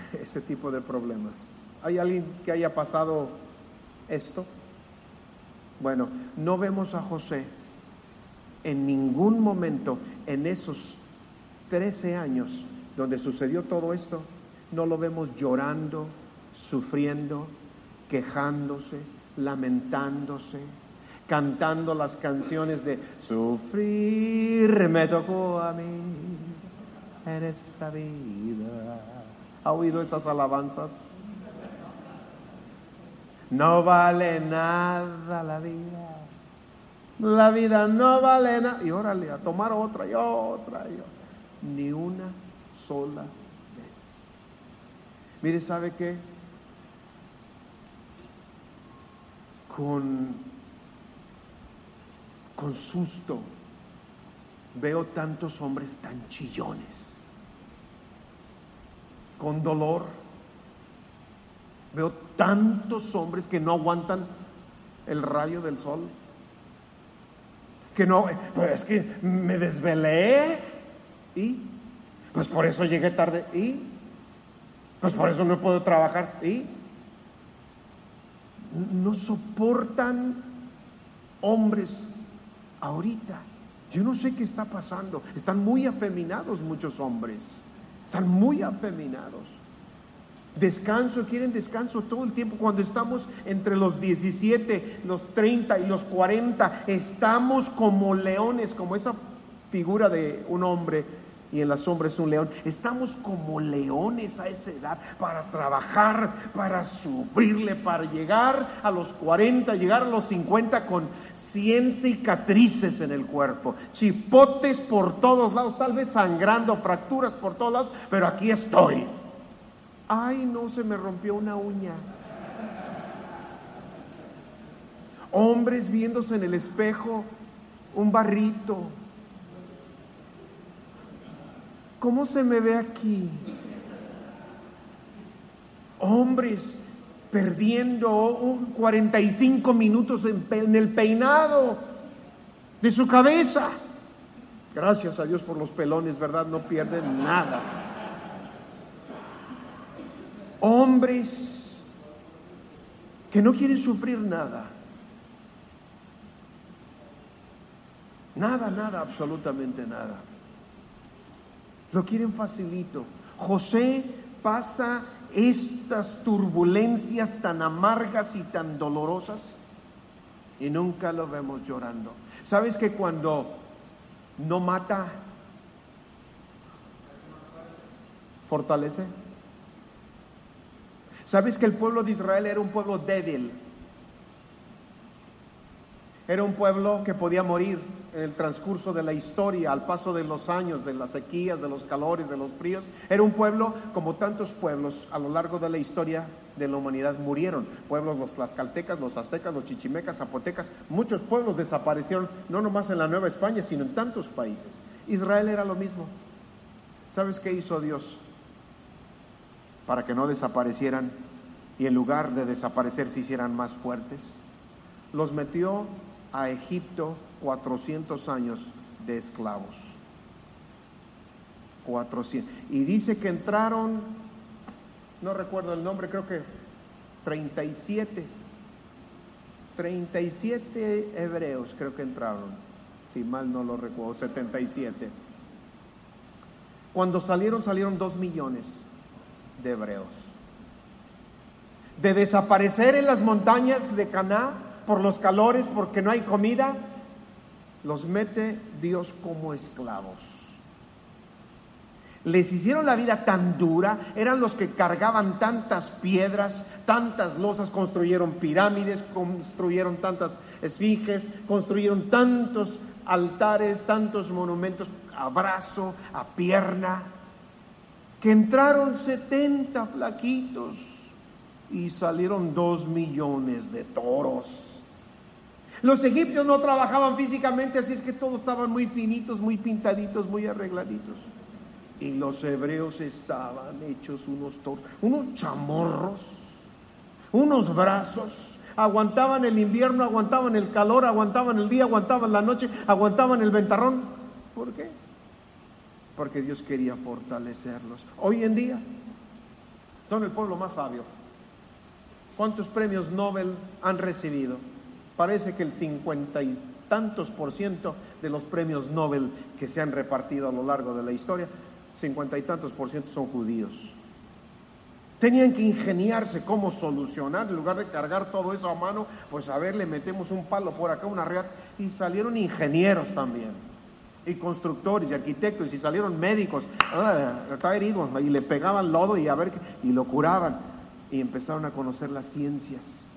ese tipo de problemas? ¿Hay alguien que haya pasado esto? Bueno, no vemos a José en ningún momento en esos 13 años donde sucedió todo esto, no lo vemos llorando, sufriendo, quejándose, lamentándose, cantando las canciones de sufrir me tocó a mí en esta vida. ¿Ha oído esas alabanzas? No vale nada la vida. La vida no vale nada. Y órale, a tomar otra y otra y otra ni una sola vez. Mire, ¿sabe qué? Con, con susto veo tantos hombres tan chillones, con dolor. Veo tantos hombres que no aguantan el rayo del sol. Que no, pues es que me desvelé ¿Y? Pues por eso llegué tarde. ¿Y? Pues por eso no puedo trabajar. ¿Y? No soportan hombres ahorita. Yo no sé qué está pasando. Están muy afeminados muchos hombres. Están muy afeminados. Descanso, quieren descanso todo el tiempo. Cuando estamos entre los 17, los 30 y los 40, estamos como leones, como esa figura de un hombre y en la sombra un león. Estamos como leones a esa edad para trabajar, para sufrirle, para llegar a los 40, llegar a los 50 con 100 cicatrices en el cuerpo, chipotes por todos lados, tal vez sangrando, fracturas por todos lados, pero aquí estoy. Ay, no se me rompió una uña. Hombres viéndose en el espejo, un barrito, ¿Cómo se me ve aquí? Hombres perdiendo 45 minutos en, el peinado de su cabeza. Gracias a Dios por los pelones, ¿verdad? No pierden nada. Hombres que no quieren sufrir nada. Nada, nada, absolutamente nada. Lo quieren facilito. José pasa estas turbulencias tan amargas y tan dolorosas y nunca lo vemos llorando. ¿Sabes que cuando no mata, fortalece? ¿Sabes que el pueblo de Israel era un pueblo débil? Era un pueblo que podía morir el transcurso de la historia, al paso de los años, de las sequías, de los calores, de los fríos. Era un pueblo como tantos pueblos a lo largo de la historia de la humanidad murieron. Pueblos los tlaxcaltecas, los aztecas, los chichimecas, zapotecas, muchos pueblos desaparecieron, no nomás en la Nueva España, sino en tantos países. Israel era lo mismo. ¿Sabes qué hizo Dios? Para que no desaparecieran y en lugar de desaparecer se hicieran más fuertes. Los metió a Egipto 400 años de esclavos. 400. Y dice que entraron, no recuerdo el nombre, creo que 37. 37 hebreos creo que entraron, si mal no lo recuerdo, 77. Cuando salieron, salieron dos millones de hebreos. De desaparecer en las montañas de Caná por los calores, porque no hay comida, los mete Dios como esclavos. Les hicieron la vida tan dura, eran los que cargaban tantas piedras, tantas losas, construyeron pirámides, construyeron tantas esfinges, construyeron tantos altares, tantos monumentos a brazo, a pierna, que entraron 70 flaquitos y salieron dos millones de toros. Los egipcios no trabajaban físicamente, así es que todos estaban muy finitos, muy pintaditos, muy arregladitos. Y los hebreos estaban hechos unos toros, unos chamorros, unos brazos. Aguantaban el invierno, aguantaban el calor, aguantaban el día, aguantaban la noche, aguantaban el ventarrón. ¿Por qué? Porque Dios quería fortalecerlos. Hoy en día son el pueblo más sabio. ¿Cuántos premios Nobel han recibido? Parece que el cincuenta y tantos por ciento de los premios Nobel que se han repartido a lo largo de la historia, cincuenta y tantos por ciento son judíos. Tenían que ingeniarse cómo solucionar, en lugar de cargar todo eso a mano, pues a ver, le metemos un palo por acá, una red, y salieron ingenieros también, y constructores, y arquitectos, y salieron médicos, ah, está herido, y le pegaban lodo y a ver, y lo curaban, y empezaron a conocer las ciencias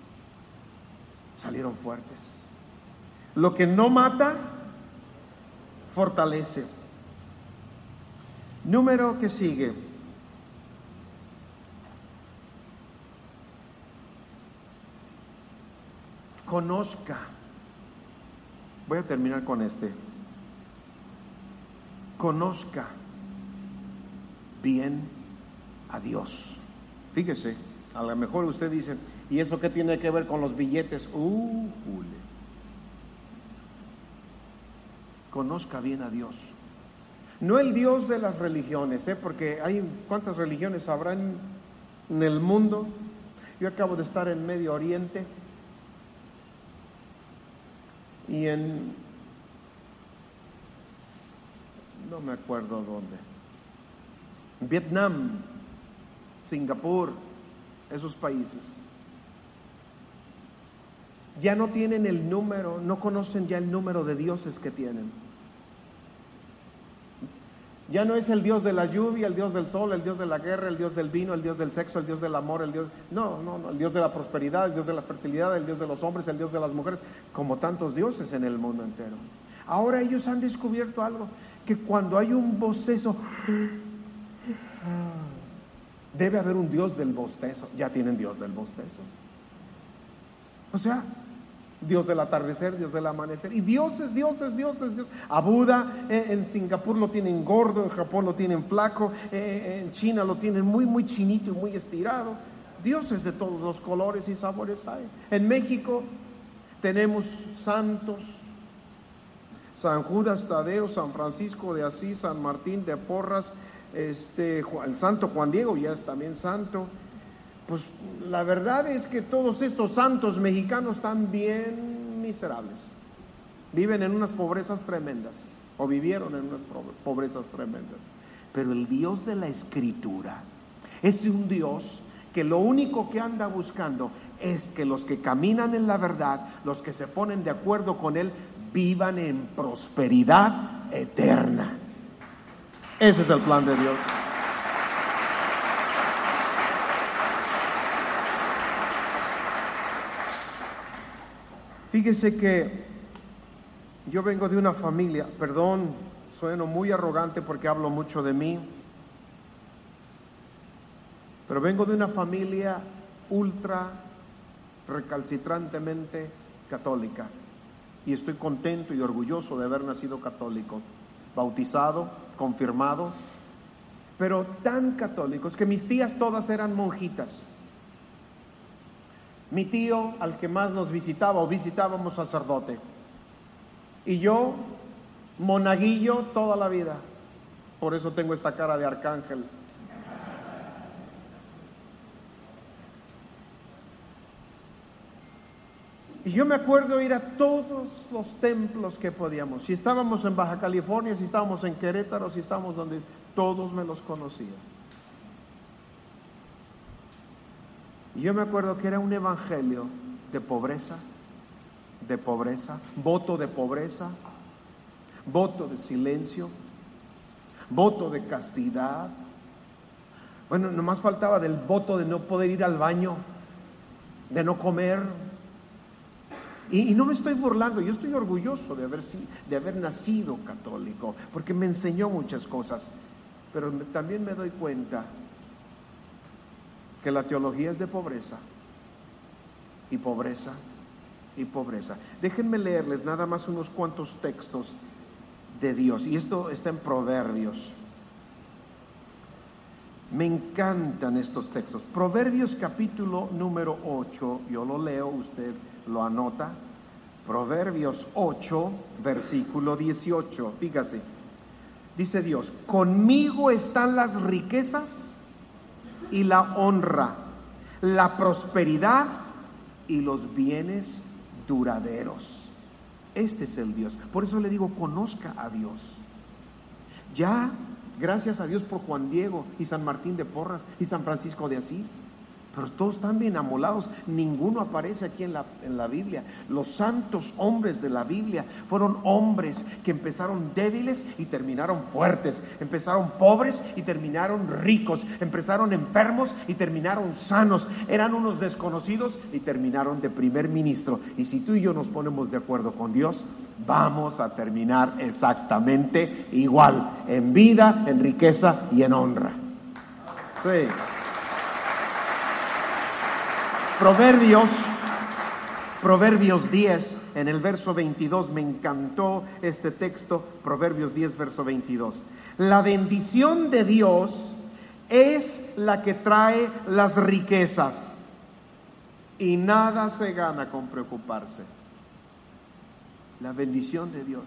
salieron fuertes. Lo que no mata, fortalece. Número que sigue. Conozca. Voy a terminar con este. Conozca bien a Dios. Fíjese, a lo mejor usted dice, ¿Y eso qué tiene que ver con los billetes? Uh, Conozca bien a Dios. No el Dios de las religiones, ¿eh? porque hay cuántas religiones habrán en el mundo. Yo acabo de estar en Medio Oriente y en no me acuerdo dónde. Vietnam, Singapur, esos países ya no tienen el número, no conocen ya el número de dioses que tienen. Ya no es el Dios de la lluvia, el Dios del sol, el Dios de la guerra, el Dios del vino, el Dios del sexo, el Dios del amor, el Dios... No, no, no, el Dios de la prosperidad, el Dios de la fertilidad, el Dios de los hombres, el Dios de las mujeres, como tantos dioses en el mundo entero. Ahora ellos han descubierto algo, que cuando hay un bostezo, debe haber un Dios del bostezo. Ya tienen Dios del bostezo. O sea, Dios del atardecer, Dios del amanecer. Y dioses, dioses, dioses, Dios. A Buda eh, en Singapur lo tienen gordo, en Japón lo tienen flaco, eh, en China lo tienen muy, muy chinito y muy estirado. Dioses de todos los colores y sabores hay. En México tenemos santos. San Judas Tadeo, San Francisco de Asís, San Martín de Porras, este, el santo Juan Diego ya es también santo, pues la verdad es que todos estos santos mexicanos están bien miserables. Viven en unas pobrezas tremendas, o vivieron en unas pobrezas tremendas. Pero el Dios de la Escritura es un Dios que lo único que anda buscando es que los que caminan en la verdad, los que se ponen de acuerdo con Él, vivan en prosperidad eterna. Ese es el plan de Dios. Fíjese que yo vengo de una familia, perdón, sueno muy arrogante porque hablo mucho de mí, pero vengo de una familia ultra recalcitrantemente católica y estoy contento y orgulloso de haber nacido católico, bautizado, confirmado, pero tan católicos que mis tías todas eran monjitas. Mi tío, al que más nos visitaba o visitábamos sacerdote. Y yo, monaguillo toda la vida. Por eso tengo esta cara de arcángel. Y yo me acuerdo ir a todos los templos que podíamos. Si estábamos en Baja California, si estábamos en Querétaro, si estábamos donde todos me los conocían. Y yo me acuerdo que era un evangelio de pobreza, de pobreza, voto de pobreza, voto de silencio, voto de castidad. Bueno, nomás faltaba del voto de no poder ir al baño, de no comer. Y, no me estoy burlando, yo estoy orgulloso de haber, de haber nacido católico, porque me enseñó muchas cosas, pero también me doy cuenta que la teología es de pobreza y pobreza y pobreza. Déjenme leerles nada más unos cuantos textos de Dios. Y esto está en Proverbios. Me encantan estos textos. Proverbios capítulo número 8, yo lo leo, usted lo anota. Proverbios 8, versículo 18. Fíjase, dice Dios, conmigo están las riquezas y la honra, la prosperidad y los bienes duraderos. Este es el Dios. Por eso le digo, conozca a Dios. Ya, gracias a Dios por Juan Diego y San Martín de Porras y San Francisco de Asís pero todos están bien amolados, ninguno aparece aquí en la, en la Biblia. Los santos hombres de la Biblia fueron hombres que empezaron débiles y terminaron fuertes, empezaron pobres y terminaron ricos, empezaron enfermos y terminaron sanos, eran unos desconocidos y terminaron de primer ministro. Y si tú y yo nos ponemos de acuerdo con Dios, vamos a terminar exactamente igual, en vida, en riqueza y en honra. Sí. Proverbios, Proverbios 10, en el verso 22, me encantó este texto, Proverbios 10, verso 22. La bendición de Dios es la que trae las riquezas y nada se gana con preocuparse. La bendición de Dios,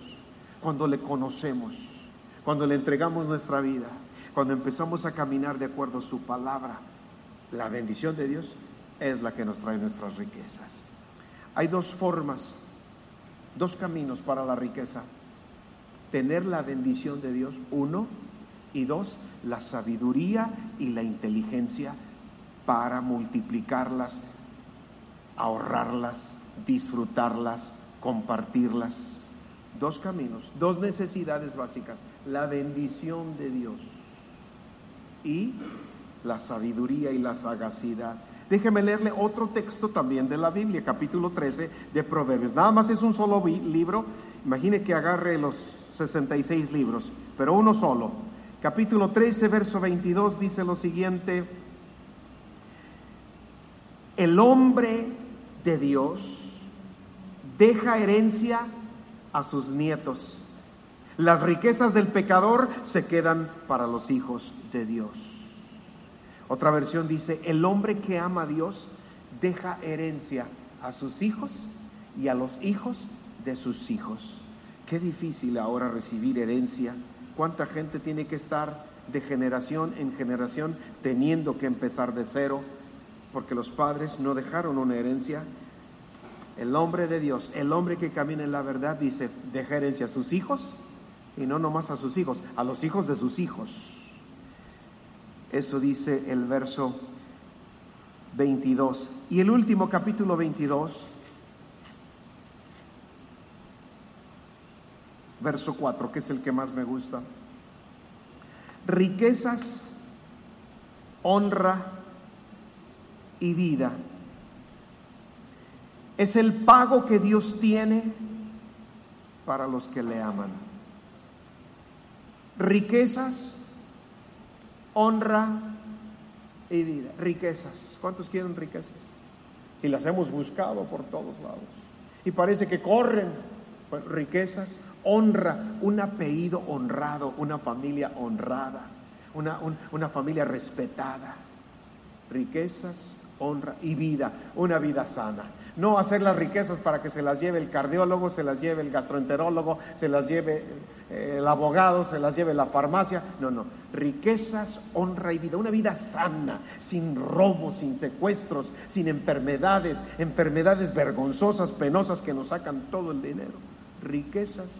cuando le conocemos, cuando le entregamos nuestra vida, cuando empezamos a caminar de acuerdo a su palabra, la bendición de Dios es la que nos trae nuestras riquezas. Hay dos formas, dos caminos para la riqueza. Tener la bendición de Dios, uno, y dos, la sabiduría y la inteligencia para multiplicarlas, ahorrarlas, disfrutarlas, compartirlas. dos caminos, dos necesidades básicas, la bendición de Dios y la sabiduría y la sagacidad. Déjeme leerle otro texto también de la Biblia, capítulo 13 de Proverbios. Nada más es un solo libro. Imagine que agarre los 66 libros, pero uno solo. Capítulo 13, verso 22 dice lo siguiente. El hombre de Dios deja herencia a sus nietos. Las riquezas del pecador se quedan para los hijos de Dios. Otra versión dice, el hombre que ama a Dios deja herencia a sus hijos y a los hijos de sus hijos. Qué difícil ahora recibir herencia. ¿Cuánta gente tiene que estar de generación en generación teniendo que empezar de cero? Porque los padres no dejaron una herencia. El hombre de Dios, el hombre que camina en la verdad, dice, deja herencia a sus hijos y no nomás a sus hijos, a los hijos de sus hijos. Eso dice el verso 22. Y el último capítulo 22, verso 4, que es el que más me gusta. Riquezas, honra y vida. Es el pago que Dios tiene para los que le aman. Riquezas, honra y vida. Riquezas. ¿Cuántos quieren riquezas? Y las hemos buscado por todos lados. Y parece que corren riquezas, honra, un apellido honrado, una familia honrada, una, una familia respetada. Riquezas, honra y vida, una vida sana. No hacer las riquezas para que se las lleve el cardiólogo, se las lleve el gastroenterólogo, se las lleve el abogado, se las lleve la farmacia. No, no. Riquezas, honra y vida. Una vida sana, sin robos, sin secuestros, sin enfermedades, enfermedades vergonzosas, penosas que nos sacan todo el dinero. Riquezas,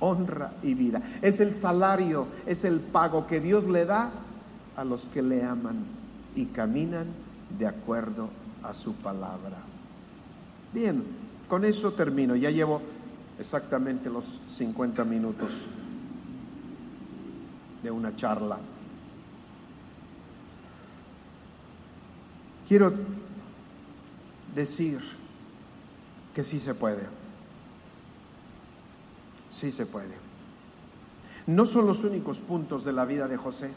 honra y vida. Es el salario, es el pago que Dios le da a los que le aman y caminan de acuerdo a su palabra. Bien, con eso termino. Ya llevo exactamente los 50 minutos de una charla. Quiero decir que sí se puede. Sí se puede. No son los únicos puntos de la vida de José.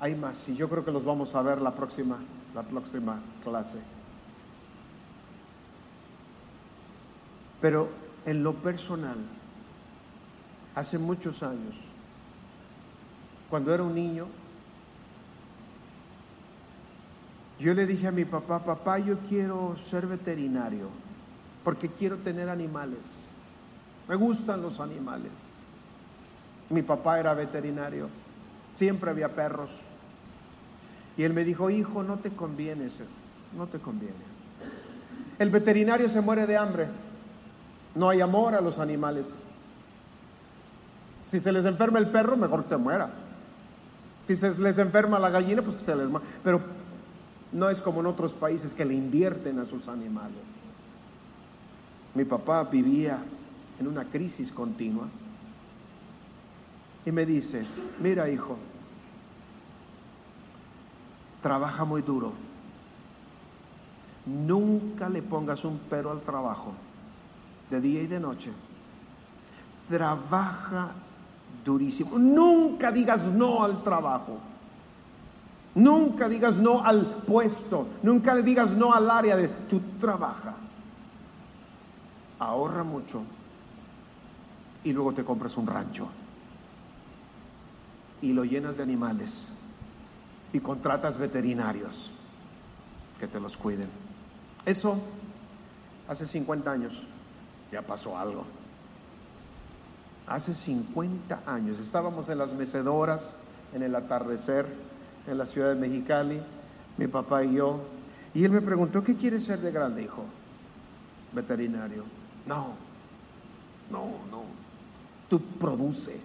Hay más y yo creo que los vamos a ver la próxima, la próxima clase. Pero en lo personal, hace muchos años, cuando era un niño, yo le dije a mi papá, papá, yo quiero ser veterinario, porque quiero tener animales. Me gustan los animales. Mi papá era veterinario, siempre había perros. Y él me dijo, hijo, no te conviene, no te conviene. El veterinario se muere de hambre. No hay amor a los animales. Si se les enferma el perro, mejor que se muera. Si se les enferma la gallina, pues que se les muera. Pero no es como en otros países que le invierten a sus animales. Mi papá vivía en una crisis continua y me dice, mira hijo, trabaja muy duro. Nunca le pongas un pero al trabajo, de día y de noche. Trabaja durísimo. Nunca digas no al trabajo. Nunca digas no al puesto. Nunca le digas no al área de tu trabaja. Ahorra mucho y luego te compras un rancho y lo llenas de animales y contratas veterinarios que te los cuiden. Eso hace 50 años ya pasó algo. Hace 50 años estábamos en las mecedoras, en el atardecer, en la ciudad de Mexicali, mi papá y yo, y él me preguntó, ¿qué quieres ser de grande, hijo? Veterinario. No, no, no. Tú produce,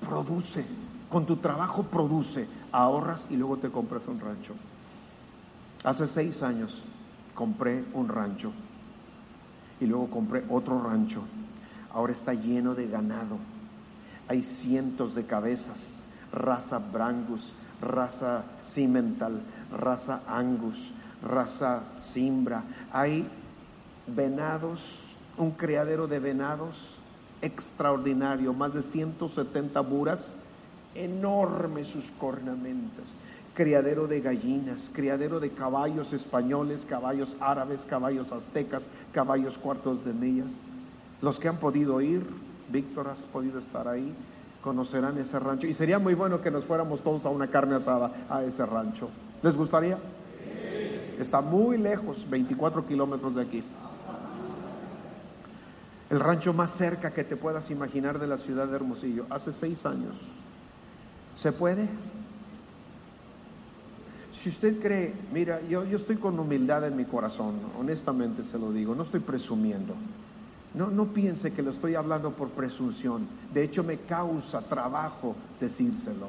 produce, con tu trabajo produce ahorras y luego te compras un rancho. Hace seis años compré un rancho. Y luego compré otro rancho. Ahora está lleno de ganado. Hay cientos de cabezas, raza Brangus, raza Cimental, raza Angus, raza Simbra. Hay venados, un criadero de venados extraordinario, más de 170 buras, enormes sus cornamentas, criadero de gallinas, criadero de caballos españoles, caballos árabes, caballos aztecas, caballos cuartos de millas. Los que han podido ir, Víctor has podido estar ahí, conocerán ese rancho. Y sería muy bueno que nos fuéramos todos a una carne asada a ese rancho. ¿Les gustaría? Está muy lejos, 24 kilómetros de aquí. El rancho más cerca que te puedas imaginar de la ciudad de Hermosillo, hace seis años. ¿Se puede? Si usted cree, mira, yo, yo estoy con humildad en mi corazón, honestamente se lo digo, no estoy presumiendo. No, no piense que lo estoy hablando por presunción. De hecho, me causa trabajo decírselo.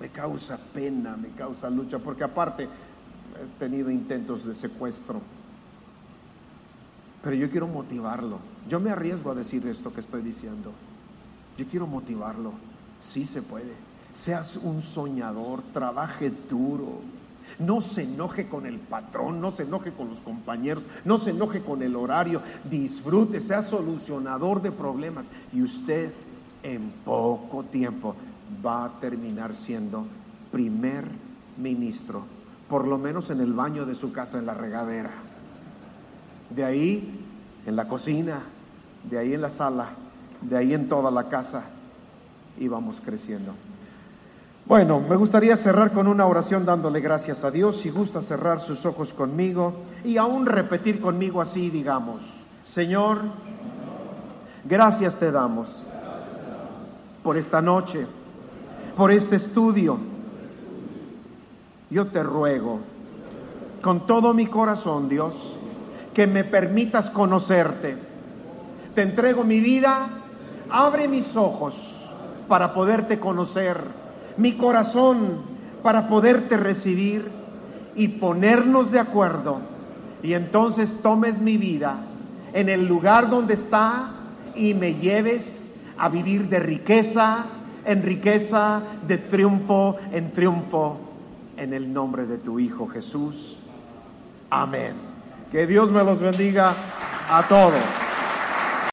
Me causa pena, me causa lucha, porque aparte he tenido intentos de secuestro pero yo quiero motivarlo. Yo me arriesgo a decir esto que estoy diciendo. Yo quiero motivarlo. Sí se puede. Seas un soñador, trabaje duro. No se enoje con el patrón, no se enoje con los compañeros, no se enoje con el horario. Disfrute, sea solucionador de problemas. Y usted en poco tiempo va a terminar siendo primer ministro, por lo menos en el baño de su casa, en la regadera. De ahí en la cocina, de ahí en la sala, de ahí en toda la casa, íbamos creciendo. Bueno, me gustaría cerrar con una oración dándole gracias a Dios. Si gusta cerrar sus ojos conmigo y aún repetir conmigo así, digamos, Señor, gracias te damos por esta noche, por este estudio. Yo te ruego con todo mi corazón, Dios, que me permitas conocerte. Te entrego mi vida, abre mis ojos para poderte conocer, mi corazón para poderte recibir y ponernos de acuerdo. Y entonces tomes mi vida en el lugar donde está y me lleves a vivir de riqueza en riqueza, de triunfo en triunfo, en el nombre de tu Hijo Jesús. Amén. Que Dios me los bendiga a todos.